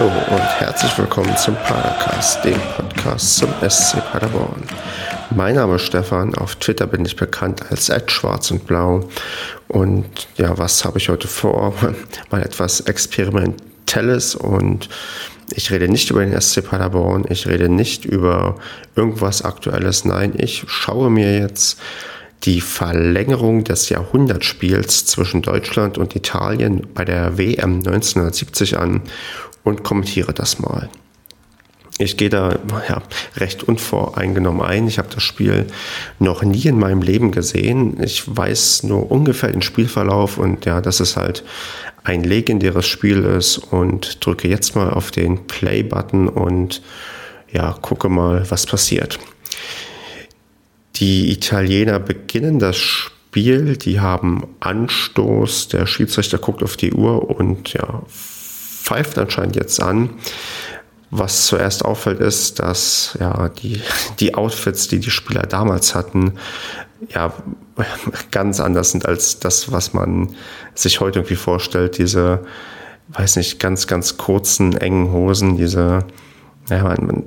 Hallo und herzlich willkommen zum Padercast, dem Podcast zum SC Paderborn. Mein Name ist Stefan, auf Twitter bin ich bekannt als schwarz und blau. Und ja, was habe ich heute vor? Mal etwas Experimentelles und ich rede nicht über den SC Paderborn, ich rede nicht über irgendwas Aktuelles. Nein, ich schaue mir jetzt die Verlängerung des Jahrhundertspiels zwischen Deutschland und Italien bei der WM 1970 an und kommentiere das mal. Ich gehe da ja, recht unvoreingenommen ein. Ich habe das Spiel noch nie in meinem Leben gesehen. Ich weiß nur ungefähr den Spielverlauf und ja, dass es halt ein legendäres Spiel ist und drücke jetzt mal auf den Play-Button und ja, gucke mal, was passiert. Die Italiener beginnen das Spiel, die haben Anstoß, der Schiedsrichter guckt auf die Uhr und ja, pfeift anscheinend jetzt an. Was zuerst auffällt, ist, dass ja die, die Outfits, die die Spieler damals hatten, ja ganz anders sind als das, was man sich heute irgendwie vorstellt. Diese, weiß nicht, ganz, ganz kurzen, engen Hosen, diese, ja, man,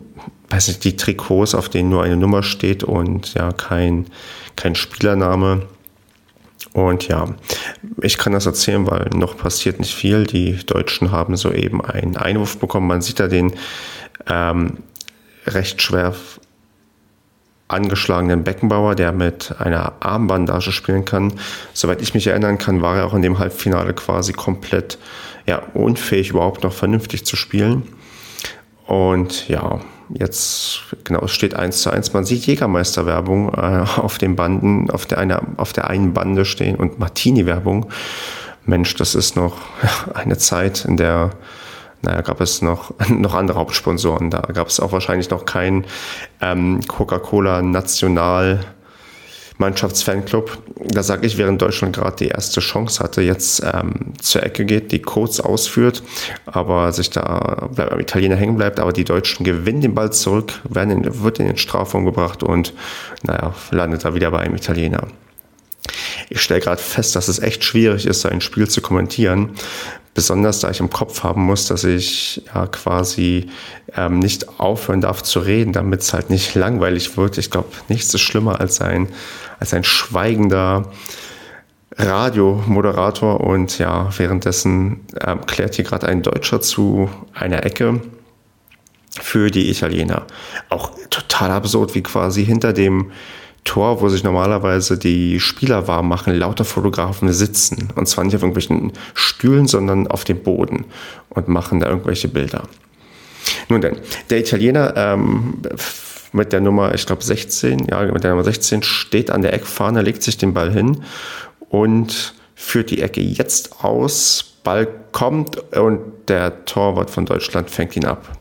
weiß nicht, die Trikots, auf denen nur eine Nummer steht und ja, kein, kein Spielername. Und ja, ich kann das erzählen, weil noch passiert nicht viel. Die Deutschen haben soeben einen Einwurf bekommen. Man sieht da den ähm, recht schwer angeschlagenen Beckenbauer, der mit einer Armbandage spielen kann. Soweit ich mich erinnern kann, war er auch in dem Halbfinale quasi komplett ja, unfähig, überhaupt noch vernünftig zu spielen. Und ja, jetzt, genau, es steht eins zu eins. Man sieht Jägermeister-Werbung äh, auf den Banden, auf der, eine, auf der einen Bande stehen und Martini-Werbung. Mensch, das ist noch eine Zeit, in der, naja, gab es noch, noch andere Hauptsponsoren. Da gab es auch wahrscheinlich noch kein ähm, Coca-Cola National Mannschaftsfanclub. Da sage ich, während Deutschland gerade die erste Chance hatte, jetzt ähm, zur Ecke geht, die kurz ausführt, aber sich da bleibt, am Italiener hängen bleibt, aber die Deutschen gewinnen den Ball zurück, werden in, wird in den Strafraum gebracht und naja, landet da wieder bei einem Italiener. Ich stelle gerade fest, dass es echt schwierig ist, ein Spiel zu kommentieren, Besonders da ich im Kopf haben muss, dass ich ja quasi ähm, nicht aufhören darf zu reden, damit es halt nicht langweilig wird. Ich glaube, nichts ist schlimmer als ein, als ein schweigender Radiomoderator und ja, währenddessen ähm, klärt hier gerade ein Deutscher zu einer Ecke für die Italiener. Auch total absurd, wie quasi hinter dem Tor, wo sich normalerweise die Spieler warm machen, lauter Fotografen sitzen. Und zwar nicht auf irgendwelchen Stühlen, sondern auf dem Boden und machen da irgendwelche Bilder. Nun denn, der Italiener ähm, mit der Nummer, ich glaube 16, ja, mit der Nummer 16 steht an der Eckfahne, legt sich den Ball hin und führt die Ecke jetzt aus. Ball kommt und der Torwart von Deutschland fängt ihn ab.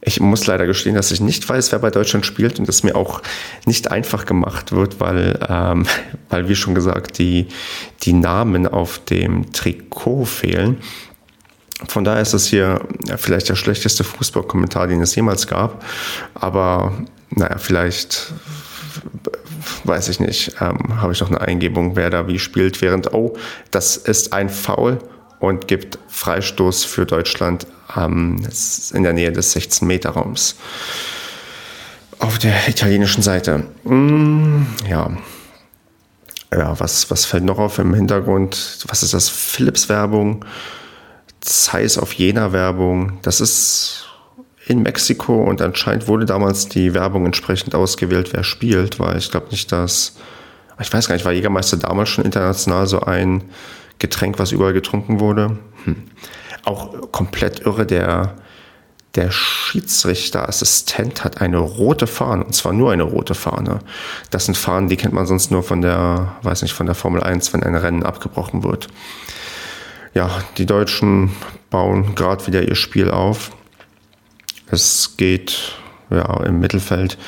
Ich muss leider gestehen, dass ich nicht weiß, wer bei Deutschland spielt und es mir auch nicht einfach gemacht wird, weil, ähm, weil wie schon gesagt, die, die Namen auf dem Trikot fehlen. Von daher ist es hier vielleicht der schlechteste Fußballkommentar, den es jemals gab. Aber naja, vielleicht weiß ich nicht, ähm, habe ich noch eine Eingebung, wer da wie spielt, während, oh, das ist ein Foul und gibt Freistoß für Deutschland ähm, in der Nähe des 16-Meter-Raums. Auf der italienischen Seite. Mm, ja. Ja, was, was fällt noch auf im Hintergrund? Was ist das? Philips-Werbung, Zeiss auf Jena-Werbung. Das ist in Mexiko und anscheinend wurde damals die Werbung entsprechend ausgewählt, wer spielt, weil ich glaube nicht, dass. Ich weiß gar nicht, war Jägermeister damals schon international so ein Getränk, was überall getrunken wurde. Hm. Auch komplett irre, der, der Schiedsrichterassistent hat eine rote Fahne, und zwar nur eine rote Fahne. Das sind Fahnen, die kennt man sonst nur von der, weiß nicht, von der Formel 1, wenn ein Rennen abgebrochen wird. Ja, die Deutschen bauen gerade wieder ihr Spiel auf. Es geht ja, im Mittelfeld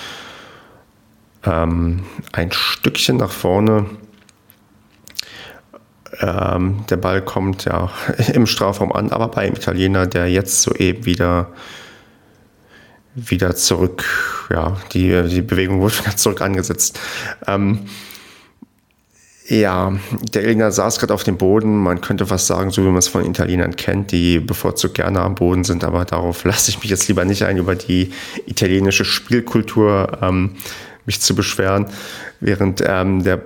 ähm, ein Stückchen nach vorne. Ähm, der Ball kommt ja im Strafraum an, aber beim Italiener, der jetzt soeben wieder, wieder zurück, ja, die, die Bewegung wurde wieder zurück angesetzt. Ähm, Ja, der Italiener saß gerade auf dem Boden. Man könnte fast sagen, so wie man es von Italienern kennt, die bevorzugt gerne am Boden sind, aber darauf lasse ich mich jetzt lieber nicht ein, über die italienische Spielkultur ähm, mich zu beschweren, während ähm, der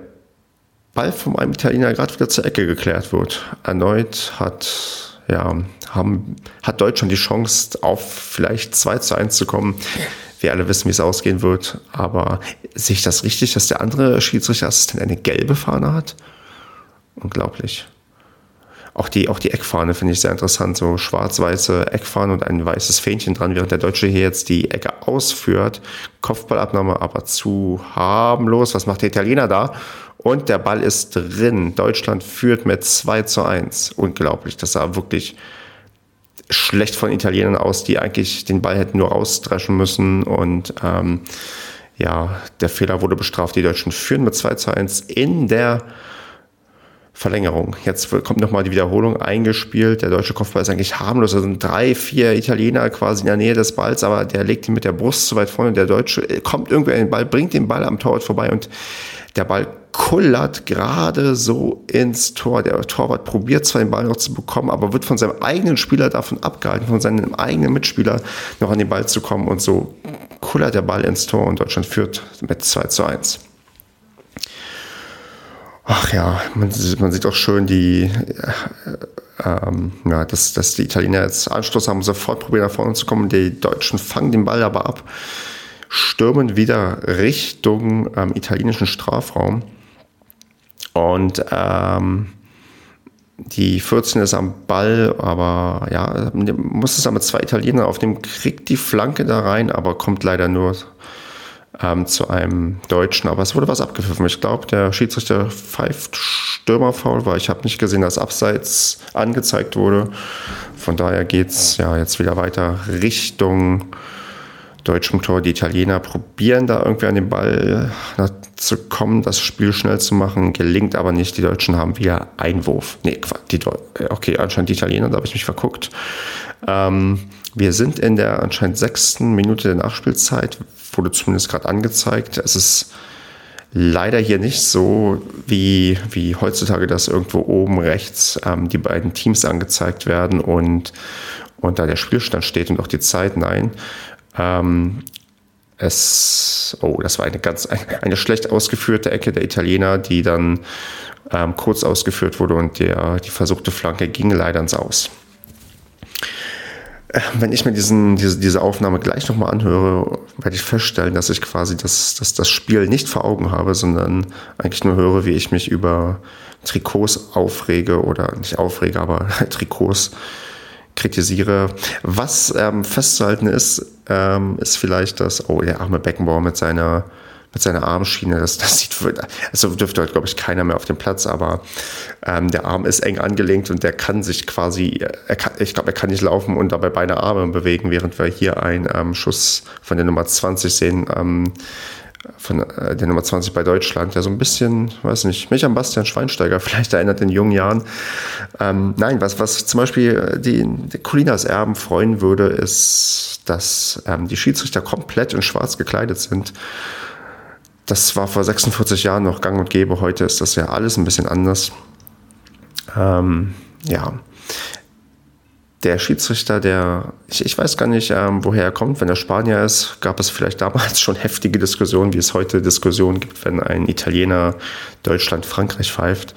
Ball von einem Italiener gerade wieder zur Ecke geklärt wird. Erneut hat, ja, haben, hat Deutschland die Chance, auf vielleicht 2 zu 1 zu kommen wir alle wissen, wie es ausgehen wird. Aber sehe ich das richtig, dass der andere Schiedsrichterassistent eine gelbe Fahne hat? Unglaublich. Auch die, auch die Eckfahne finde ich sehr interessant. So schwarz-weiße Eckfahne und ein weißes Fähnchen dran, während der Deutsche hier jetzt die Ecke ausführt. Kopfballabnahme aber zu harmlos. Was macht der Italiener da? Und der Ball ist drin. Deutschland führt mit 2 zu 1. Unglaublich. Das sah wirklich schlecht von Italienern aus, die eigentlich den Ball hätten nur rausdreschen müssen. Und ähm, ja, der Fehler wurde bestraft. Die Deutschen führen mit 2 zu 1 in der Verlängerung. Jetzt kommt nochmal die Wiederholung eingespielt. Der deutsche Kopfball ist eigentlich harmlos. Da sind drei, vier Italiener quasi in der Nähe des Balls, aber der legt ihn mit der Brust zu weit vorne. Der Deutsche kommt irgendwie an den Ball, bringt den Ball am Torwart vorbei und der Ball kullert gerade so ins Tor. Der Torwart probiert zwar den Ball noch zu bekommen, aber wird von seinem eigenen Spieler davon abgehalten, von seinem eigenen Mitspieler noch an den Ball zu kommen. Und so kullert der Ball ins Tor und Deutschland führt mit 2 zu 1. Ach ja, man, man sieht auch schön die, äh, ähm, ja, dass, dass die Italiener jetzt Anstoß haben, sofort probieren nach vorne zu kommen. Die Deutschen fangen den Ball aber ab, stürmen wieder Richtung ähm, italienischen Strafraum. Und ähm, die 14 ist am Ball, aber ja, muss es mit zwei Italienern auf dem kriegt die Flanke da rein, aber kommt leider nur ähm, zu einem Deutschen. Aber es wurde was abgepfiffen. Ich glaube, der Schiedsrichter pfeift Stürmerfaul, weil ich habe nicht gesehen, dass Abseits angezeigt wurde. Von daher geht es ja jetzt wieder weiter Richtung deutschem Tor. Die Italiener probieren da irgendwie an den Ball zu kommen, das Spiel schnell zu machen, gelingt aber nicht. Die Deutschen haben wieder Einwurf. Nee, die, äh, okay, anscheinend die Italiener, da habe ich mich verguckt. Ähm, wir sind in der anscheinend sechsten Minute der Nachspielzeit, wurde zumindest gerade angezeigt. Es ist leider hier nicht so, wie, wie heutzutage, dass irgendwo oben rechts ähm, die beiden Teams angezeigt werden und, und da der Spielstand steht und auch die Zeit. Nein, ähm, es, oh, das war eine ganz, eine schlecht ausgeführte Ecke der Italiener, die dann ähm, kurz ausgeführt wurde und der, die versuchte Flanke ging leider ins Aus. Äh, wenn ich mir diesen, diese, diese Aufnahme gleich nochmal anhöre, werde ich feststellen, dass ich quasi das, das, das Spiel nicht vor Augen habe, sondern eigentlich nur höre, wie ich mich über Trikots aufrege oder nicht aufrege, aber Trikots kritisiere. Was ähm, festzuhalten ist, ähm, ist vielleicht das, oh, der arme Beckenbauer mit seiner, mit seiner Armschiene, das, das sieht, also dürfte heute, glaube ich, keiner mehr auf dem Platz, aber ähm, der Arm ist eng angelegt und der kann sich quasi, kann, ich glaube, er kann nicht laufen und dabei beide Arme bewegen, während wir hier einen ähm, Schuss von der Nummer 20 sehen, ähm, von äh, der Nummer 20 bei Deutschland, der so ein bisschen, weiß nicht, mich an Bastian Schweinsteiger vielleicht erinnert in jungen Jahren. Ähm, nein, was, was zum Beispiel die, die Colinas Erben freuen würde, ist, dass ähm, die Schiedsrichter komplett in schwarz gekleidet sind. Das war vor 46 Jahren noch gang und gäbe, heute ist das ja alles ein bisschen anders. Ähm, ja, der Schiedsrichter, der, ich, ich weiß gar nicht, ähm, woher er kommt, wenn er Spanier ist, gab es vielleicht damals schon heftige Diskussionen, wie es heute Diskussionen gibt, wenn ein Italiener Deutschland, Frankreich pfeift.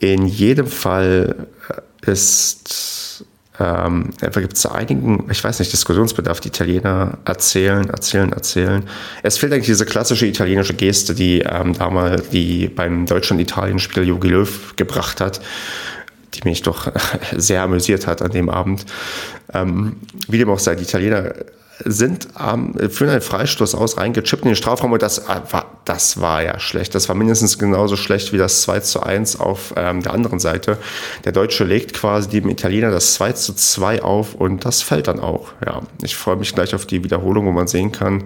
In jedem Fall äh, ist, ähm, gibt es einigen, ich weiß nicht, Diskussionsbedarf, die Italiener erzählen, erzählen, erzählen. Es fehlt eigentlich diese klassische italienische Geste, die ähm, damals die beim Deutschland-Italien-Spiel Jogi Löw gebracht hat die mich doch sehr amüsiert hat an dem Abend. Ähm, wie dem auch sei, die Italiener sind ähm, führen einen Freistoß aus, reingechippt in den Strafraum und das äh, war, das war ja schlecht. Das war mindestens genauso schlecht wie das 2 zu 1 auf ähm, der anderen Seite. Der Deutsche legt quasi dem Italiener das 2 zu 2 auf und das fällt dann auch. Ja, ich freue mich gleich auf die Wiederholung, wo man sehen kann,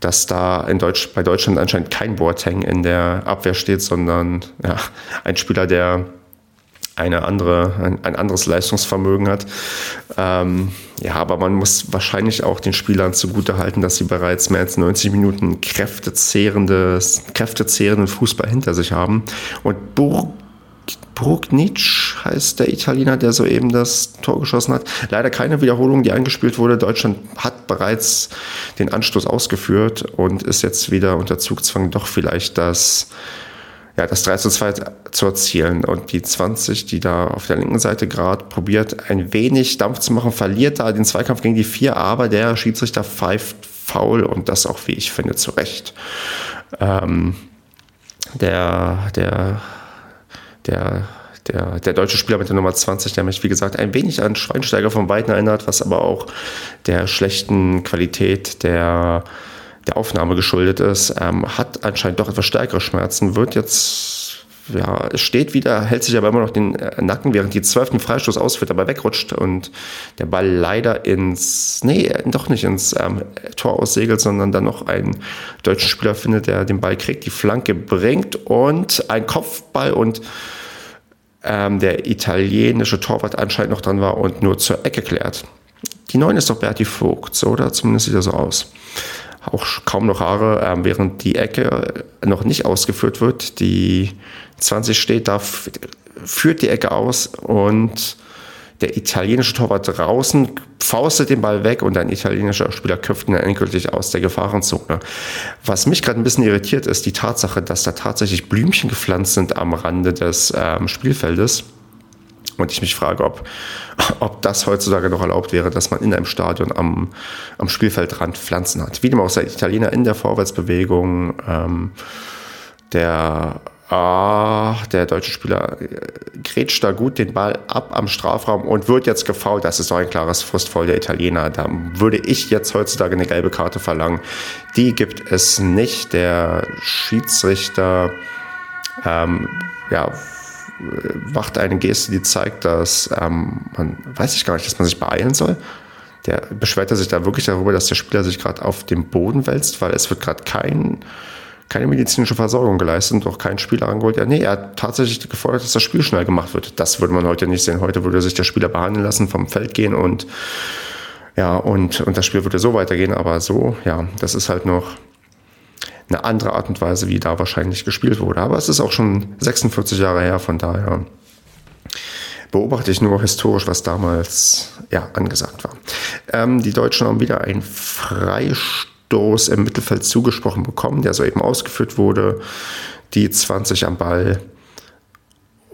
dass da in Deutsch, bei Deutschland anscheinend kein Boateng in der Abwehr steht, sondern ja, ein Spieler, der eine andere, ein, ein anderes Leistungsvermögen hat. Ähm, ja, aber man muss wahrscheinlich auch den Spielern zugutehalten, dass sie bereits mehr als 90 Minuten kräftezehrendes, kräftezehrenden Fußball hinter sich haben. Und Burg Brugnic heißt der Italiener, der soeben das Tor geschossen hat. Leider keine Wiederholung, die eingespielt wurde. Deutschland hat bereits den Anstoß ausgeführt und ist jetzt wieder unter Zugzwang, doch vielleicht das ja, das 3 zu 2 zu erzielen. Und die 20, die da auf der linken Seite gerade probiert, ein wenig Dampf zu machen, verliert da den Zweikampf gegen die 4, aber der Schiedsrichter pfeift faul und das auch, wie ich finde, zu Recht. Ähm, der, der, der, der, der deutsche Spieler mit der Nummer 20, der mich, wie gesagt, ein wenig an Schweinsteiger von beiden erinnert, was aber auch der schlechten Qualität der der Aufnahme geschuldet ist, ähm, hat anscheinend doch etwas stärkere Schmerzen, wird jetzt, ja, steht wieder, hält sich aber immer noch den äh, Nacken, während die zwölften Freistoß ausführt, dabei wegrutscht und der Ball leider ins, nee, doch nicht ins ähm, Tor aussegelt, sondern dann noch einen deutschen Spieler findet, der den Ball kriegt, die Flanke bringt und ein Kopfball und ähm, der italienische Torwart anscheinend noch dran war und nur zur Ecke klärt. Die neun ist doch Berti Vogt, oder? Zumindest sieht er so aus auch kaum noch Haare, äh, während die Ecke noch nicht ausgeführt wird. Die 20 steht da, führt die Ecke aus und der italienische Torwart draußen faustet den Ball weg und ein italienischer Spieler köpft ihn dann endgültig aus der Gefahrenzone. Was mich gerade ein bisschen irritiert, ist die Tatsache, dass da tatsächlich Blümchen gepflanzt sind am Rande des ähm, Spielfeldes. Und ich mich frage, ob, ob das heutzutage noch erlaubt wäre, dass man in einem Stadion am, am Spielfeldrand Pflanzen hat. Wie dem auch sei, Italiener in der Vorwärtsbewegung, ähm, der, ah, der deutsche Spieler äh, grätscht da gut den Ball ab am Strafraum und wird jetzt gefault. Das ist doch ein klares Frustvoll der Italiener. Da würde ich jetzt heutzutage eine gelbe Karte verlangen. Die gibt es nicht. Der Schiedsrichter, ähm, ja, macht eine Geste, die zeigt, dass ähm, man weiß ich gar nicht, dass man sich beeilen soll. Der beschwert sich da wirklich darüber, dass der Spieler sich gerade auf dem Boden wälzt, weil es wird gerade kein, keine medizinische Versorgung geleistet und auch kein Spieler angeholt. Ja, nee, er hat tatsächlich gefordert, dass das Spiel schnell gemacht wird. Das würde man heute nicht sehen. Heute würde sich der Spieler behandeln lassen, vom Feld gehen und ja, und, und das Spiel würde so weitergehen, aber so, ja, das ist halt noch eine andere Art und Weise, wie da wahrscheinlich gespielt wurde. Aber es ist auch schon 46 Jahre her, von daher beobachte ich nur historisch, was damals ja, angesagt war. Ähm, die Deutschen haben wieder einen Freistoß im Mittelfeld zugesprochen bekommen, der soeben ausgeführt wurde. Die 20 am Ball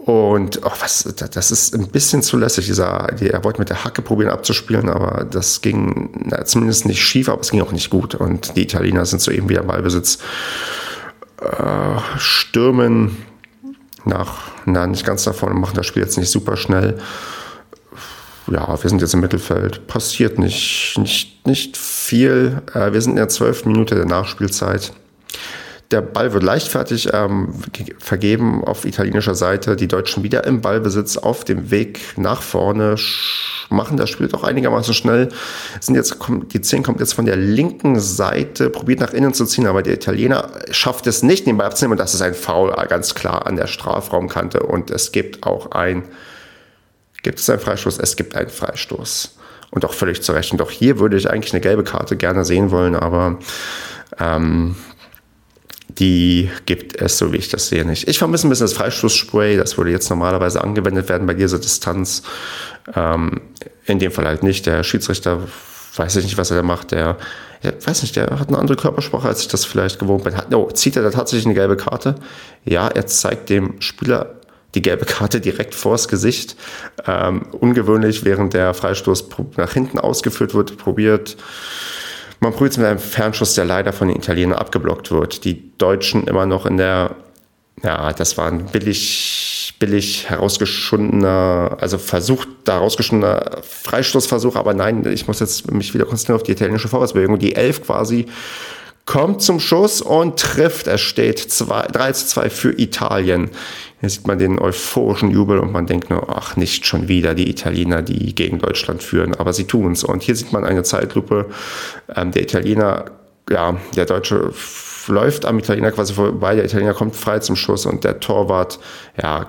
und oh, was, das ist ein bisschen zulässig. Dieser, er wollte mit der Hacke probieren abzuspielen, aber das ging na, zumindest nicht schief, aber es ging auch nicht gut. Und die Italiener sind soeben wieder im Ballbesitz. Äh, stürmen nach, na, nicht ganz davon, machen das Spiel jetzt nicht super schnell. Ja, wir sind jetzt im Mittelfeld. Passiert nicht, nicht, nicht viel. Äh, wir sind in der zwölften Minute der Nachspielzeit. Der Ball wird leichtfertig ähm, vergeben auf italienischer Seite. Die Deutschen wieder im Ballbesitz auf dem Weg nach vorne machen das Spiel doch einigermaßen schnell. Sind jetzt, die 10 kommt jetzt von der linken Seite, probiert nach innen zu ziehen, aber der Italiener schafft es nicht, den Ball abzunehmen. Und das ist ein Foul ganz klar an der Strafraumkante. Und es gibt auch ein, gibt es einen Freistoß? Es gibt einen Freistoß. Und auch völlig zu Recht. Und auch hier würde ich eigentlich eine gelbe Karte gerne sehen wollen, aber ähm, die gibt es, so wie ich das sehe, nicht. Ich vermisse ein bisschen das Freistoßspray, das würde jetzt normalerweise angewendet werden bei dieser Distanz. Ähm, in dem Fall halt nicht. Der Schiedsrichter weiß ich nicht, was er da macht. Der, der weiß nicht, der hat eine andere Körpersprache, als ich das vielleicht gewohnt bin. Hat, oh, zieht er da tatsächlich eine gelbe Karte? Ja, er zeigt dem Spieler die gelbe Karte direkt vors Gesicht. Ähm, ungewöhnlich, während der Freistoß nach hinten ausgeführt wird, probiert man probiert es mit einem Fernschuss, der leider von den Italienern abgeblockt wird. Die Deutschen immer noch in der, ja, das war ein billig, billig herausgeschundener, also versucht, da herausgeschundener Freistoßversuch, aber nein, ich muss jetzt mich wieder konzentrieren auf die italienische Vorwärtsbewegung. Die Elf quasi kommt zum Schuss und trifft. Es steht 2, 3 zu 2 für Italien. Hier sieht man den euphorischen Jubel und man denkt nur, ach, nicht schon wieder die Italiener, die gegen Deutschland führen, aber sie tun es. Und hier sieht man eine Zeitlupe. Ähm, der Italiener, ja, der Deutsche läuft am Italiener quasi vorbei, der Italiener kommt frei zum Schuss und der Torwart, ja,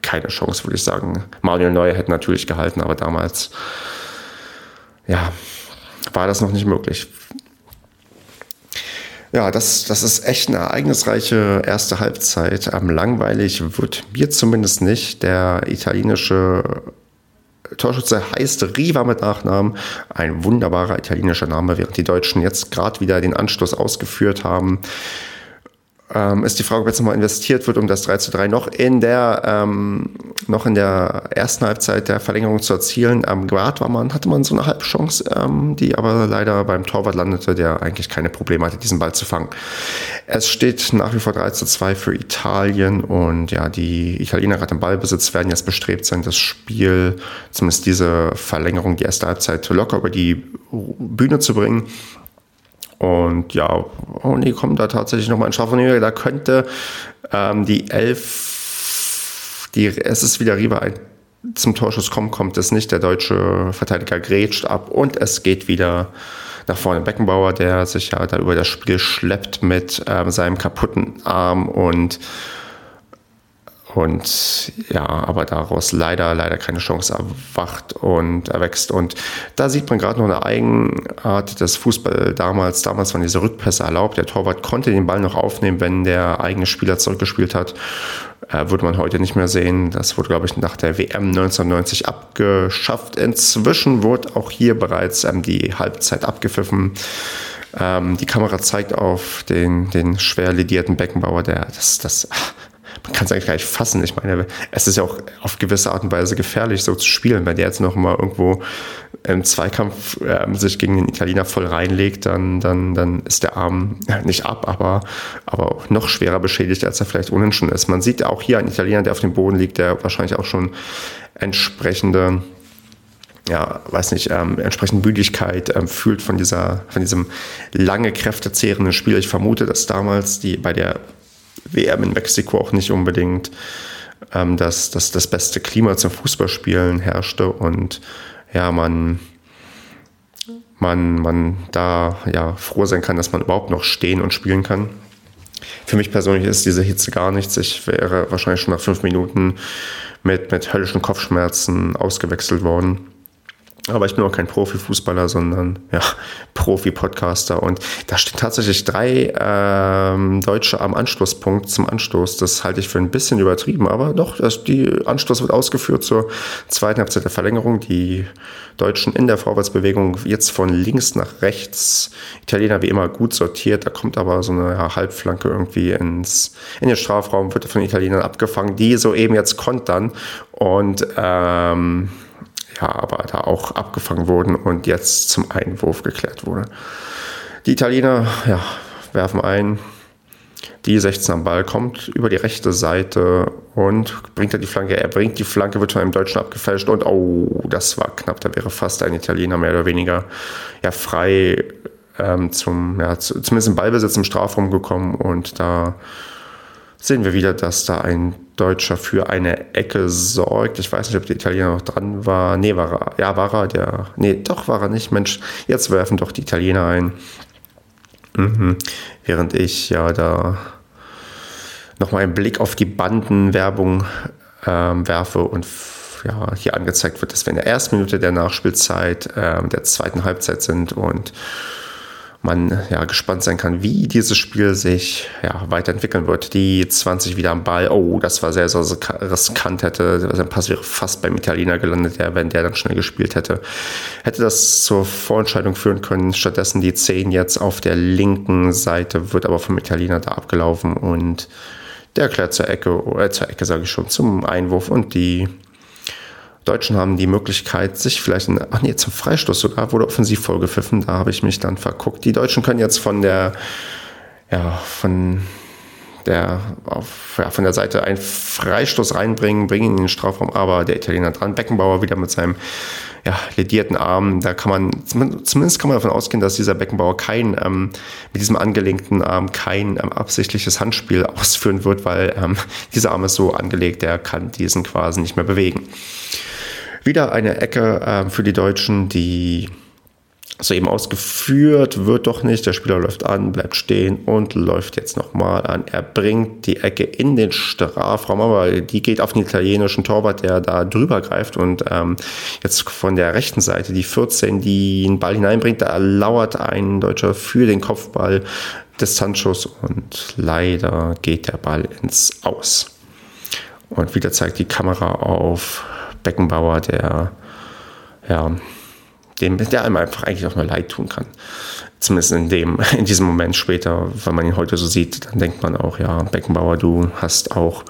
keine Chance, würde ich sagen. Manuel Neuer hätte natürlich gehalten, aber damals, ja, war das noch nicht möglich. Ja, das, das ist echt eine ereignisreiche erste Halbzeit. Ähm, langweilig wird mir zumindest nicht. Der italienische Torschütze heißt Riva mit Nachnamen. Ein wunderbarer italienischer Name, während die Deutschen jetzt gerade wieder den Anstoß ausgeführt haben ähm, ist die Frage, ob jetzt nochmal investiert wird, um das 3 zu 3 noch in der, ähm, noch in der ersten Halbzeit der Verlängerung zu erzielen. Am Grad war man, hatte man so eine Halbchance, ähm, die aber leider beim Torwart landete, der eigentlich keine Probleme hatte, diesen Ball zu fangen. Es steht nach wie vor 3 zu 2 für Italien und ja, die Italiener gerade im Ballbesitz werden jetzt bestrebt sein, das Spiel, zumindest diese Verlängerung, die erste Halbzeit locker über die Bühne zu bringen. Und ja, oh nee, kommt da tatsächlich nochmal ein Strafraum. Da könnte ähm, die Elf, die, es ist wieder ein zum Torschuss kommt, kommt es nicht. Der deutsche Verteidiger grätscht ab und es geht wieder nach vorne. Beckenbauer, der sich ja da über das Spiel schleppt mit ähm, seinem kaputten Arm und und ja, aber daraus leider, leider keine Chance erwacht und erwächst. Und da sieht man gerade noch eine Eigenart des Fußball damals. Damals waren diese Rückpässe erlaubt. Der Torwart konnte den Ball noch aufnehmen, wenn der eigene Spieler zurückgespielt hat. Äh, würde man heute nicht mehr sehen. Das wurde, glaube ich, nach der WM 1990 abgeschafft. Inzwischen wurde auch hier bereits ähm, die Halbzeit abgepfiffen. Ähm, die Kamera zeigt auf den, den schwer ledierten Beckenbauer, der das, das man kann es eigentlich gar nicht fassen. Ich meine, es ist ja auch auf gewisse Art und Weise gefährlich, so zu spielen. Wenn der jetzt noch mal irgendwo im Zweikampf äh, sich gegen den Italiener voll reinlegt, dann, dann, dann ist der Arm nicht ab, aber, aber noch schwerer beschädigt, als er vielleicht ohnehin schon ist. Man sieht auch hier einen Italiener, der auf dem Boden liegt, der wahrscheinlich auch schon entsprechende ja, weiß nicht, ähm, entsprechend Müdigkeit ähm, fühlt von dieser, von diesem lange kräftezehrenden Spiel. Ich vermute, dass damals die bei der WM in Mexiko auch nicht unbedingt ähm, dass, dass das beste Klima zum Fußballspielen herrschte und ja, man, man, man da ja froh sein kann, dass man überhaupt noch stehen und spielen kann. Für mich persönlich ist diese Hitze gar nichts. Ich wäre wahrscheinlich schon nach fünf Minuten mit, mit höllischen Kopfschmerzen ausgewechselt worden. Aber ich bin auch kein Profifußballer, sondern ja, Profi-Podcaster. Und da stehen tatsächlich drei ähm, Deutsche am Anschlusspunkt zum Anstoß. Das halte ich für ein bisschen übertrieben, aber doch, das, die Anstoß wird ausgeführt zur zweiten Halbzeit der Verlängerung. Die Deutschen in der Vorwärtsbewegung jetzt von links nach rechts. Italiener wie immer gut sortiert. Da kommt aber so eine ja, Halbflanke irgendwie ins, in den Strafraum, wird von Italienern abgefangen, die soeben jetzt kontern. Und ähm, aber da auch abgefangen wurden und jetzt zum Einwurf geklärt wurde. Die Italiener ja, werfen ein, die 16 am Ball kommt über die rechte Seite und bringt er die Flanke. Er bringt die Flanke, wird von einem Deutschen abgefälscht und oh, das war knapp. Da wäre fast ein Italiener mehr oder weniger ja, frei ähm, zum, ja, zumindest im Ballbesitz im Strafraum gekommen und da sehen wir wieder, dass da ein Deutscher für eine Ecke sorgt. Ich weiß nicht, ob der Italiener noch dran war. Nee, war er. Ja, war er. Der, nee, doch war er nicht. Mensch, jetzt werfen doch die Italiener ein. Mhm. Während ich ja da nochmal einen Blick auf die Bandenwerbung ähm, werfe und ja, hier angezeigt wird, dass wir in der ersten Minute der Nachspielzeit äh, der zweiten Halbzeit sind und man ja gespannt sein kann, wie dieses Spiel sich ja, weiterentwickeln wird. Die 20 wieder am Ball, oh, das war sehr, sehr riskant hätte. Sein Pass wäre fast beim Italiener gelandet, der, wenn der dann schnell gespielt hätte. Hätte das zur Vorentscheidung führen können. Stattdessen die 10 jetzt auf der linken Seite, wird aber vom Italiener da abgelaufen und der erklärt zur Ecke, äh, zur Ecke sage ich schon, zum Einwurf und die Deutschen haben die Möglichkeit, sich vielleicht, in, ach nee, zum Freistoß sogar, wurde offensiv vollgepfiffen, da habe ich mich dann verguckt. Die Deutschen können jetzt von der, ja, von der, auf, ja, von der Seite einen Freistoß reinbringen, bringen ihn in den Strafraum, aber der Italiener dran, Beckenbauer wieder mit seinem, ja, ledierten Arm, da kann man, zumindest kann man davon ausgehen, dass dieser Beckenbauer kein, ähm, mit diesem angelenkten Arm kein ähm, absichtliches Handspiel ausführen wird, weil ähm, dieser Arm ist so angelegt, der kann diesen quasi nicht mehr bewegen. Wieder eine Ecke äh, für die Deutschen, die soeben ausgeführt, wird doch nicht. Der Spieler läuft an, bleibt stehen und läuft jetzt nochmal an. Er bringt die Ecke in den Strafraum, aber die geht auf den italienischen Torwart, der da drüber greift und ähm, jetzt von der rechten Seite die 14, die einen Ball hineinbringt, da lauert ein Deutscher für den Kopfball des Sanchos und leider geht der Ball ins Aus. Und wieder zeigt die Kamera auf Beckenbauer, der ja, dem, der einem einfach eigentlich auch nur leid tun kann. Zumindest in, dem, in diesem Moment später, wenn man ihn heute so sieht, dann denkt man auch, ja, Beckenbauer, du hast auch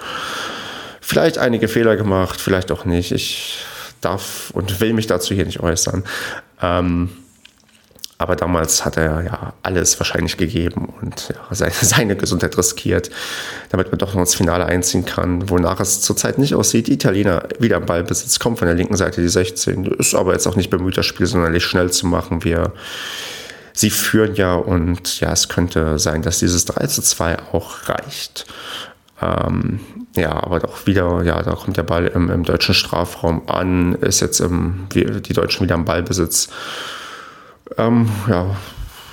vielleicht einige Fehler gemacht, vielleicht auch nicht. Ich darf und will mich dazu hier nicht äußern. Ähm, aber damals hat er ja alles wahrscheinlich gegeben und ja, seine, seine, Gesundheit riskiert, damit man doch noch ins Finale einziehen kann, wonach es zurzeit nicht aussieht. Die Italiener wieder am Ballbesitz, kommt von der linken Seite die 16, ist aber jetzt auch nicht bemüht, das Spiel sonderlich schnell zu machen. Wir, sie führen ja und ja, es könnte sein, dass dieses 3 zu 2 auch reicht. Ähm, ja, aber doch wieder, ja, da kommt der Ball im, im deutschen Strafraum an, ist jetzt im, die Deutschen wieder am Ballbesitz ähm, ja,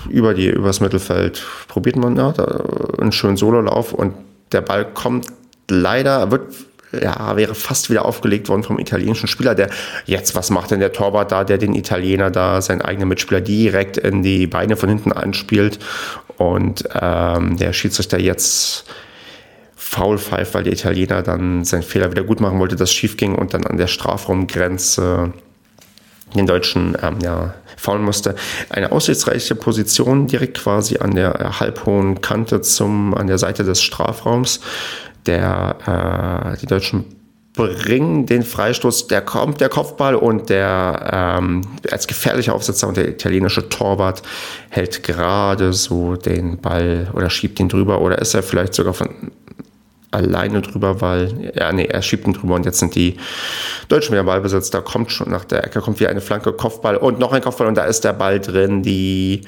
über die, übers Mittelfeld probiert man ja, da einen schönen Sololauf und der Ball kommt leider, wird ja, wäre fast wieder aufgelegt worden vom italienischen Spieler, der jetzt, was macht denn der Torwart da, der den Italiener da, seinen eigenen Mitspieler direkt in die Beine von hinten anspielt und ähm, der Schiedsrichter jetzt faul pfeift, weil der Italiener dann seinen Fehler wieder gut machen wollte, das schief ging und dann an der Strafraumgrenze den Deutschen ähm, ja, faulen musste. Eine aussichtsreiche Position direkt quasi an der halbhohen Kante zum, an der Seite des Strafraums. Der, äh, die Deutschen bringen den Freistoß, der kommt, der Kopfball und der ähm, als gefährlicher Aufsetzer und der italienische Torwart hält gerade so den Ball oder schiebt ihn drüber oder ist er vielleicht sogar von alleine drüber, weil, ja, nee, er schiebt ihn drüber und jetzt sind die Deutschen wieder Ballbesitz. Da kommt schon nach der Ecke, kommt wieder eine Flanke, Kopfball und noch ein Kopfball und da ist der Ball drin. Die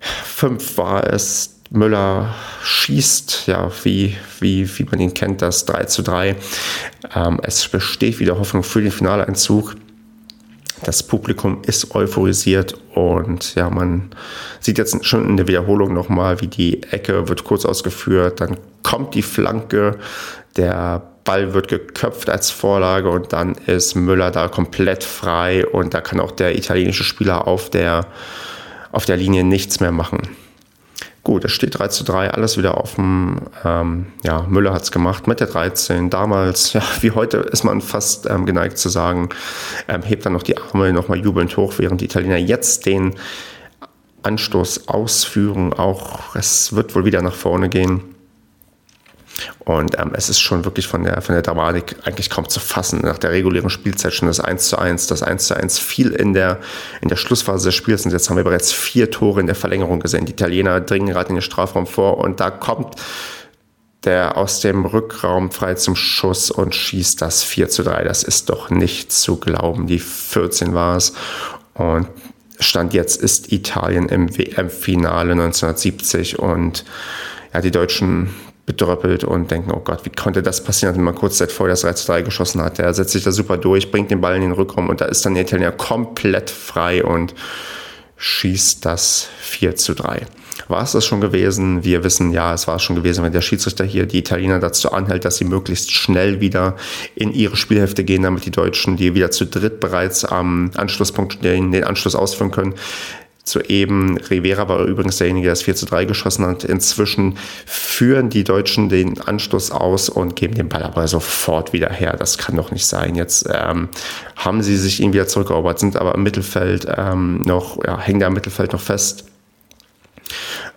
fünf war es. Müller schießt, ja, wie, wie, wie man ihn kennt, das 3 zu 3. Ähm, es besteht wieder Hoffnung für den Finaleinzug. Das Publikum ist euphorisiert und ja, man sieht jetzt schon in der Wiederholung nochmal, wie die Ecke wird kurz ausgeführt, dann kommt die Flanke, der Ball wird geköpft als Vorlage und dann ist Müller da komplett frei und da kann auch der italienische Spieler auf der, auf der Linie nichts mehr machen. Gut, es steht 3 zu 3, alles wieder offen. Ähm, ja, Müller hat es gemacht mit der 13. Damals, ja, wie heute ist man fast ähm, geneigt zu sagen, ähm, hebt dann noch die Arme nochmal jubelnd hoch, während die Italiener jetzt den Anstoß ausführen. Auch es wird wohl wieder nach vorne gehen. Und ähm, es ist schon wirklich von der, von der Dramatik eigentlich kaum zu fassen. Nach der regulären Spielzeit schon das 1 zu 1. Das 1 zu 1 fiel in der, in der Schlussphase des Spiels und jetzt haben wir bereits vier Tore in der Verlängerung gesehen. Die Italiener dringen gerade in den Strafraum vor und da kommt der aus dem Rückraum frei zum Schuss und schießt das 4 zu 3. Das ist doch nicht zu glauben. Die 14 war es. Und Stand jetzt ist Italien im WM-Finale 1970 und ja, die Deutschen bedröppelt und denken, oh Gott, wie konnte das passieren, wenn man kurz Zeit vorher das 3 zu 3 geschossen hat. Der setzt sich da super durch, bringt den Ball in den Rückraum und da ist dann der Italiener komplett frei und schießt das 4 zu 3. War es das schon gewesen? Wir wissen, ja, es war es schon gewesen, wenn der Schiedsrichter hier die Italiener dazu anhält, dass sie möglichst schnell wieder in ihre Spielhälfte gehen, damit die Deutschen, die wieder zu dritt bereits am Anschlusspunkt den, den Anschluss ausführen können, Soeben, Rivera war übrigens derjenige, der das 4 zu 3 geschossen hat. Inzwischen führen die Deutschen den Anstoß aus und geben den Ball aber sofort wieder her. Das kann doch nicht sein. Jetzt ähm, haben sie sich ihn wieder zurückerobert, sind aber im Mittelfeld ähm, noch, ja, hängen da im Mittelfeld noch fest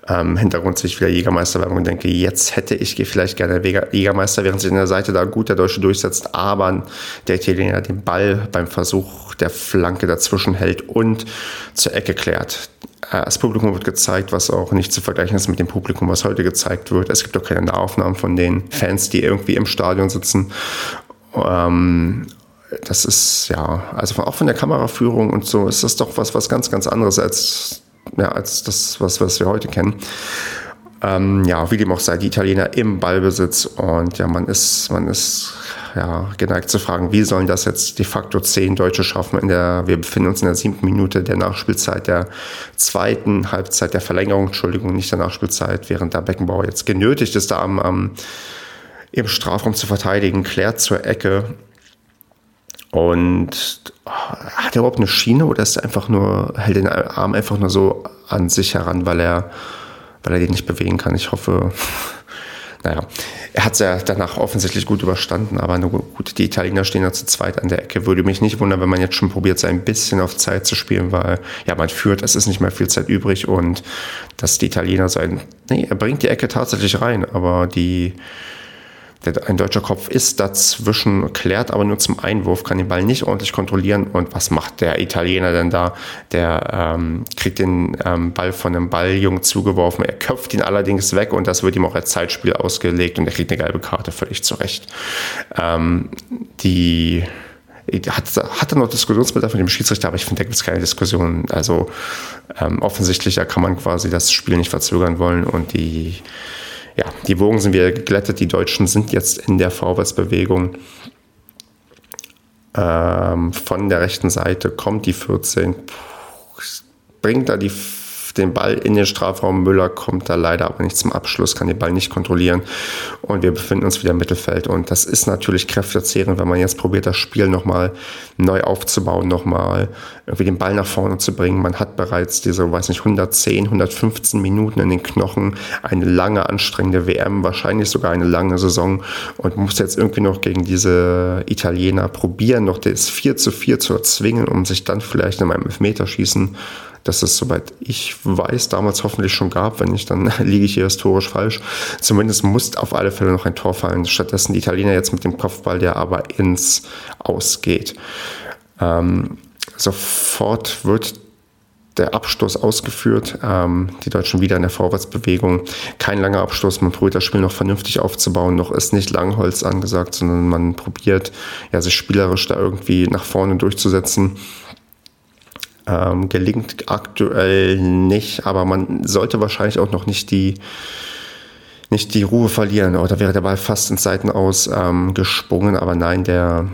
ähm, Hintergrund sich wieder Jägermeisterwerbung und denke, jetzt hätte ich vielleicht gerne Jägermeister, während sich in der Seite da gut der Deutsche durchsetzt, aber der Italiener den Ball beim Versuch der Flanke dazwischen hält und zur Ecke klärt. Äh, das Publikum wird gezeigt, was auch nicht zu vergleichen ist mit dem Publikum, was heute gezeigt wird. Es gibt auch keine Nahaufnahmen von den Fans, die irgendwie im Stadion sitzen. Ähm, das ist ja, also auch von der Kameraführung und so ist das doch was, was ganz, ganz anderes als ja, als das, was, was wir heute kennen. Ähm, ja, wie dem auch sei, die Italiener im Ballbesitz und ja, man ist, man ist ja, geneigt zu fragen, wie sollen das jetzt de facto zehn Deutsche schaffen in der, wir befinden uns in der siebten Minute der Nachspielzeit der zweiten Halbzeit der Verlängerung, Entschuldigung, nicht der Nachspielzeit, während der Beckenbauer jetzt genötigt ist, da am, am im Strafraum zu verteidigen, klärt zur Ecke und hat er überhaupt eine Schiene oder ist er einfach nur, hält den Arm einfach nur so an sich heran, weil er, weil er den nicht bewegen kann? Ich hoffe, naja, er hat es ja danach offensichtlich gut überstanden, aber nur gut, die Italiener stehen ja zu zweit an der Ecke. Würde mich nicht wundern, wenn man jetzt schon probiert, so ein bisschen auf Zeit zu spielen, weil ja, man führt, es ist nicht mehr viel Zeit übrig und dass die Italiener sein, nee, er bringt die Ecke tatsächlich rein, aber die, ein deutscher Kopf ist dazwischen, klärt aber nur zum Einwurf, kann den Ball nicht ordentlich kontrollieren. Und was macht der Italiener denn da? Der ähm, kriegt den ähm, Ball von einem Balljungen zugeworfen. Er köpft ihn allerdings weg und das wird ihm auch als Zeitspiel ausgelegt und er kriegt eine gelbe Karte völlig zurecht. Ähm, die hat, hat er noch Diskussionsbedarf mit dem Schiedsrichter, aber ich finde, da gibt es keine Diskussion. Also ähm, offensichtlich, da kann man quasi das Spiel nicht verzögern wollen und die ja, die Wogen sind wieder geglättet. Die Deutschen sind jetzt in der Vorwärtsbewegung. Ähm, von der rechten Seite kommt die 14, bringt da die den Ball in den Strafraum. Müller kommt da leider aber nicht zum Abschluss, kann den Ball nicht kontrollieren und wir befinden uns wieder im Mittelfeld. Und das ist natürlich kräftezehrend, wenn man jetzt probiert, das Spiel nochmal neu aufzubauen, nochmal irgendwie den Ball nach vorne zu bringen. Man hat bereits diese, weiß nicht, 110, 115 Minuten in den Knochen, eine lange, anstrengende WM, wahrscheinlich sogar eine lange Saison und muss jetzt irgendwie noch gegen diese Italiener probieren, noch das 4 zu 4 zu erzwingen, um sich dann vielleicht in einem Elfmeterschießen dass es, soweit ich weiß, damals hoffentlich schon gab. Wenn nicht, dann liege ich hier historisch falsch. Zumindest muss auf alle Fälle noch ein Tor fallen. Stattdessen die Italiener jetzt mit dem Kopfball, der aber ins Ausgeht. Ähm, sofort wird der Abstoß ausgeführt, ähm, die Deutschen wieder in der Vorwärtsbewegung. Kein langer Abstoß, man probiert das Spiel noch vernünftig aufzubauen, noch ist nicht Langholz angesagt, sondern man probiert, ja, sich spielerisch da irgendwie nach vorne durchzusetzen. Ähm, gelingt aktuell nicht, aber man sollte wahrscheinlich auch noch nicht die, nicht die Ruhe verlieren. Oder wäre der Ball fast ins Seitenaus ähm, gesprungen, aber nein, der,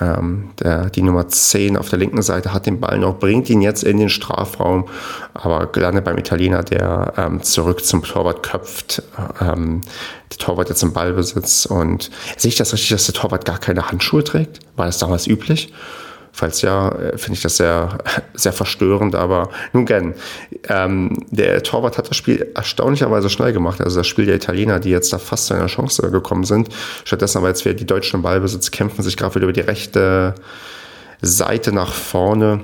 ähm, der, die Nummer 10 auf der linken Seite hat den Ball noch, bringt ihn jetzt in den Strafraum, aber gelandet beim Italiener, der ähm, zurück zum Torwart köpft. Ähm, der Torwart jetzt im Ballbesitz und sehe ich das richtig, dass der Torwart gar keine Handschuhe trägt? War das damals üblich? Falls ja, äh, finde ich das sehr, sehr verstörend, aber nun gern. Ähm, der Torwart hat das Spiel erstaunlicherweise schnell gemacht. Also das Spiel der Italiener, die jetzt da fast zu einer Chance gekommen sind. Stattdessen aber jetzt wieder die Deutschen im Ballbesitz kämpfen sich gerade wieder über die rechte Seite nach vorne.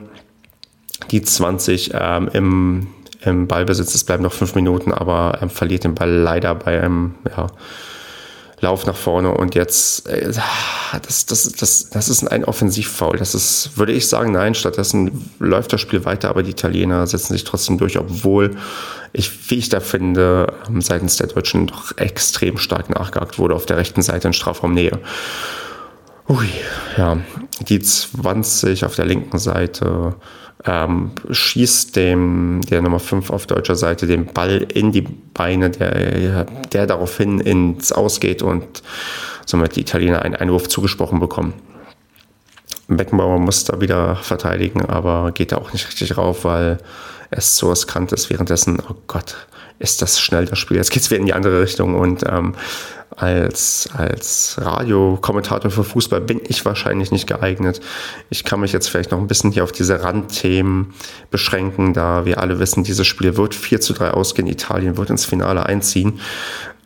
Die 20 ähm, im, im Ballbesitz, es bleiben noch fünf Minuten, aber er verliert den Ball leider bei einem, ja, Lauf nach vorne und jetzt, äh, das, das, das, das ist ein Offensivfoul. Das ist, würde ich sagen, nein. Stattdessen läuft das Spiel weiter, aber die Italiener setzen sich trotzdem durch, obwohl ich, wie ich da finde, ähm, seitens der Deutschen doch extrem stark nachgehakt wurde auf der rechten Seite in Strafraumnähe. Ui, ja, die 20 auf der linken Seite ähm, schießt dem, der Nummer 5 auf deutscher Seite den Ball in die Beine, der, der daraufhin ins Ausgeht und somit die Italiener einen Einwurf zugesprochen bekommen. Beckenbauer muss da wieder verteidigen, aber geht da auch nicht richtig rauf, weil es so riskant ist. Währenddessen, oh Gott, ist das schnell das Spiel. Jetzt geht es wieder in die andere Richtung und ähm, als, als Radiokommentator für Fußball bin ich wahrscheinlich nicht geeignet. Ich kann mich jetzt vielleicht noch ein bisschen hier auf diese Randthemen beschränken, da wir alle wissen, dieses Spiel wird 4 zu 3 ausgehen. Italien wird ins Finale einziehen.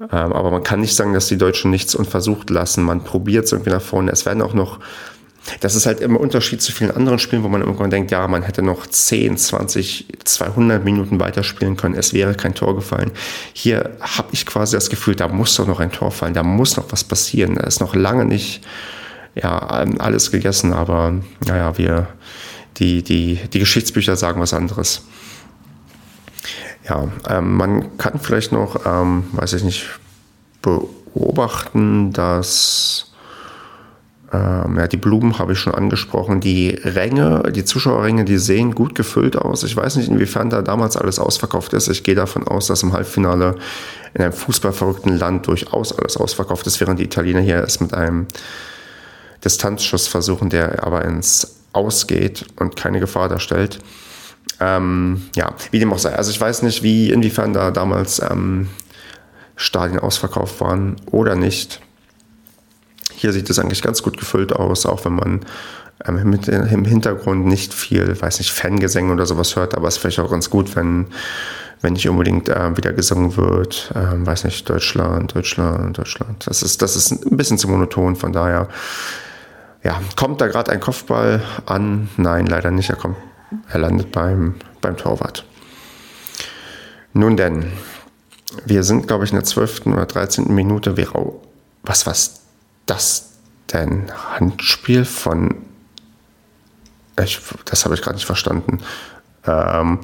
Ähm, aber man kann nicht sagen, dass die Deutschen nichts unversucht lassen. Man probiert es irgendwie nach vorne. Es werden auch noch das ist halt immer Unterschied zu vielen anderen Spielen, wo man irgendwann denkt, ja, man hätte noch 10, 20, 200 Minuten weiterspielen können, es wäre kein Tor gefallen. Hier habe ich quasi das Gefühl, da muss doch noch ein Tor fallen, da muss noch was passieren. Da ist noch lange nicht ja, alles gegessen, aber naja, wir, die, die, die Geschichtsbücher sagen was anderes. Ja, ähm, man kann vielleicht noch, ähm, weiß ich nicht, beobachten, dass Ähm, ja, die Blumen habe ich schon angesprochen. Die Ränge, die Zuschauerränge, die sehen gut gefüllt aus. Ich weiß nicht, inwiefern da damals alles ausverkauft ist. Ich gehe davon aus, dass im Halbfinale in einem fußballverrückten Land durchaus alles ausverkauft ist, während die Italiener hier erst mit einem Distanzschuss versuchen, der aber ins Ausgeht und keine Gefahr darstellt. Ähm, ja, wie dem auch sei. Also ich weiß nicht, wie inwiefern da damals ähm, Stadien ausverkauft waren oder nicht. Hier sieht es eigentlich ganz gut gefüllt aus, auch wenn man ähm, mit, im Hintergrund nicht viel, weiß nicht, Fangesänge oder sowas hört, aber es ist vielleicht auch ganz gut, wenn, wenn nicht unbedingt äh, wieder gesungen wird, ähm, weiß nicht, Deutschland, Deutschland, Deutschland. Das ist, das ist ein bisschen zu monoton, von daher, ja, kommt da gerade ein Kopfball an? Nein, leider nicht. Er kommt, er landet beim, beim Torwart. Nun denn, wir sind, glaube ich, in der 12. oder 13. Minute. Was war das denn? Handspiel von. Ich, das habe ich gerade nicht verstanden. Ähm,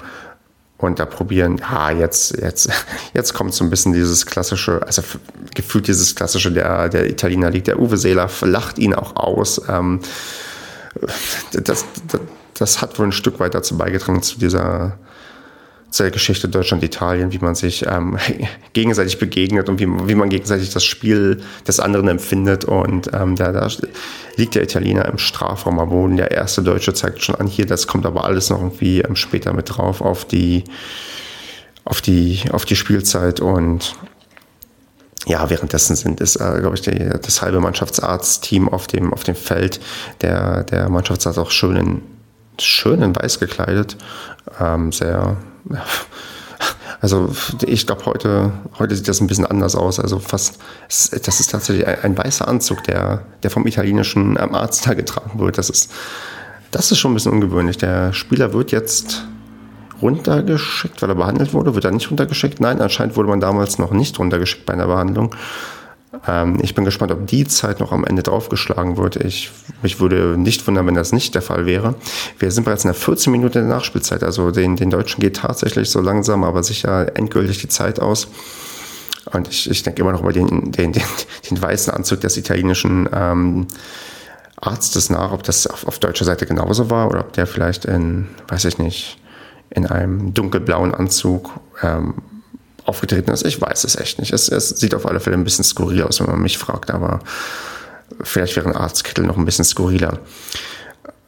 und da probieren, ja, jetzt, jetzt, jetzt kommt so ein bisschen dieses klassische, also gefühlt dieses klassische, der, der Italiener liegt, der Uwe Seeler lacht ihn auch aus. Ähm, das, das, das hat wohl ein Stück weit dazu beigetragen zu dieser zur Geschichte Deutschland-Italien, wie man sich ähm, gegenseitig begegnet und wie, wie man gegenseitig das Spiel des anderen empfindet. Und ähm, da, da liegt der Italiener im Strafraum am Boden. Der erste Deutsche zeigt schon an, hier, das kommt aber alles noch irgendwie ähm, später mit drauf auf die, auf die, auf die Spielzeit. Und ja, währenddessen sind es, äh, glaube ich, die, das halbe Mannschaftsarztteam auf dem, auf dem Feld. Der, der Mannschaftsarzt auch schön in, schön in weiß gekleidet. Ähm, sehr also ich glaube, heute, heute sieht das ein bisschen anders aus. Also fast, das ist tatsächlich ein, ein weißer Anzug, der, der vom italienischen ähm, Arzt da getragen wird. Das ist, das ist schon ein bisschen ungewöhnlich. Der Spieler wird jetzt runtergeschickt, weil er behandelt wurde. Wird er nicht runtergeschickt? Nein, anscheinend wurde man damals noch nicht runtergeschickt bei einer Behandlung. Ähm, ich bin gespannt, ob die Zeit noch am Ende draufgeschlagen wird. Ich, mich würde nicht wundern, wenn das nicht der Fall wäre. Wir sind bereits in der 14 Minuten der Nachspielzeit. Also den, den Deutschen geht tatsächlich so langsam, aber sicher endgültig die Zeit aus. Und ich, ich denke immer noch über den, den, den, den weißen Anzug des italienischen ähm, Arztes nach, ob das auf, auf deutscher Seite genauso war oder ob der vielleicht in, weiß ich nicht, in einem dunkelblauen Anzug ähm, aufgetreten ist. Ich weiß es echt nicht. Es, es, sieht auf alle Fälle ein bisschen skurril aus, wenn man mich fragt, aber vielleicht wäre ein Arztkittel noch ein bisschen skurriler.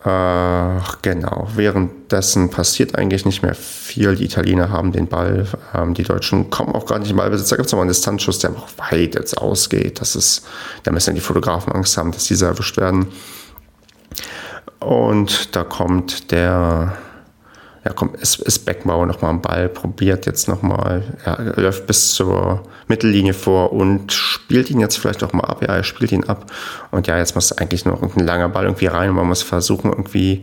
Äh, genau, währenddessen passiert eigentlich nicht mehr viel. Die Italiener haben den Ball, ähm, die Deutschen kommen auch gar nicht im Ballbesitz. Da gibt es nochmal einen Distanzschuss, der auch weit jetzt ausgeht. Das ist, da müssen die Fotografen Angst haben, dass diese erwischt werden. Und da kommt der ja komm, ist, ist Beckenbauer nochmal am Ball, probiert jetzt nochmal, ja, läuft bis zur Mittellinie vor und spielt ihn jetzt vielleicht auch mal ab. Ja, er spielt ihn ab. Und ja, jetzt muss eigentlich noch ein langer Ball irgendwie rein und man muss versuchen, irgendwie,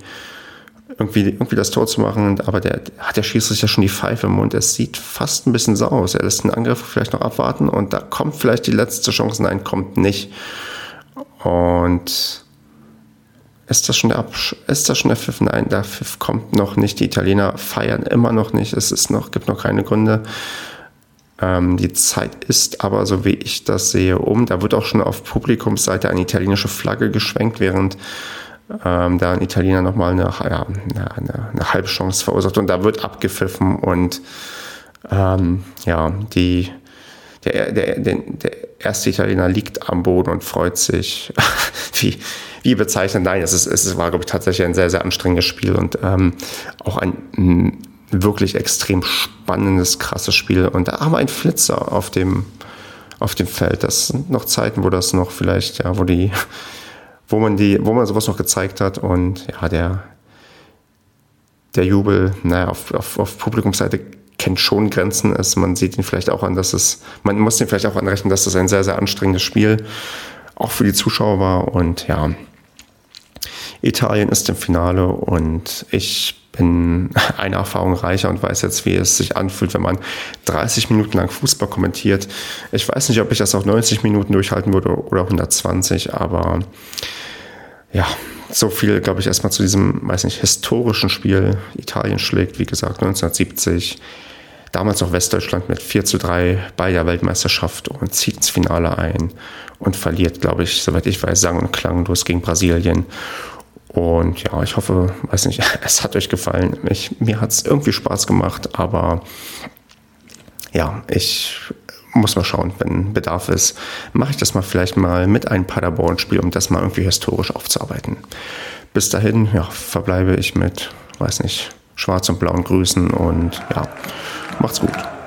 irgendwie, irgendwie das Tor zu machen. Aber der hat der ja schon die Pfeife im Mund. Es sieht fast ein bisschen so aus. Er lässt den Angriff vielleicht noch abwarten und da kommt vielleicht die letzte Chance. Nein, kommt nicht. Und ist das schon der ist das schon der Pfiff? Nein, der Pfiff kommt noch nicht. Die Italiener feiern immer noch nicht. Es ist noch, gibt noch keine Gründe. Ähm, die Zeit ist aber, so wie ich das sehe, um. Da wird auch schon auf Publikumsseite eine italienische Flagge geschwenkt, während ähm, da ein Italiener nochmal eine, ja, eine, eine Halbchance verursacht. Und da wird abgepfiffen und ähm, ja, die der, der, der, der erste Italiener liegt am Boden und freut sich. wie, wie bezeichnen? Nein, es, ist, es war, glaube ich, tatsächlich ein sehr, sehr anstrengendes Spiel und ähm, auch ein wirklich extrem spannendes, krasses Spiel. Und da haben wir einen Flitzer auf dem, auf dem Feld. Das sind noch Zeiten, wo das noch vielleicht, ja, wo die, wo man die, wo man sowas noch gezeigt hat und ja, der, der Jubel, naja, auf, auf, auf Publikumsseite kennt schon Grenzen ist. Man sieht ihn vielleicht auch an, dass es, man muss ihn vielleicht auch anrechnen, dass es ein sehr, sehr anstrengendes Spiel auch für die Zuschauer war. Und ja, Italien ist im Finale und ich bin eine Erfahrung reicher und weiß jetzt, wie es sich anfühlt, wenn man 30 Minuten lang Fußball kommentiert. Ich weiß nicht, ob ich das auch 90 Minuten durchhalten würde oder 120, aber ja, so viel, glaube ich, erstmal zu diesem, weiß nicht, historischen Spiel. Italien schlägt, wie gesagt, 1970 damals noch Westdeutschland mit 4 zu 3 bei der Weltmeisterschaft und zieht ins Finale ein und verliert, glaube ich, soweit ich weiß, sang- und klanglos gegen Brasilien. Und ja, ich hoffe, weiß nicht, es hat euch gefallen. Ich, mir hat es irgendwie Spaß gemacht, aber ja, ich muss mal schauen, wenn Bedarf ist, mache ich das mal vielleicht mal mit einem Paderborn-Spiel, um das mal irgendwie historisch aufzuarbeiten. Bis dahin, ja, verbleibe ich mit, weiß nicht, schwarz und blauen Grüßen und ja, macht's gut.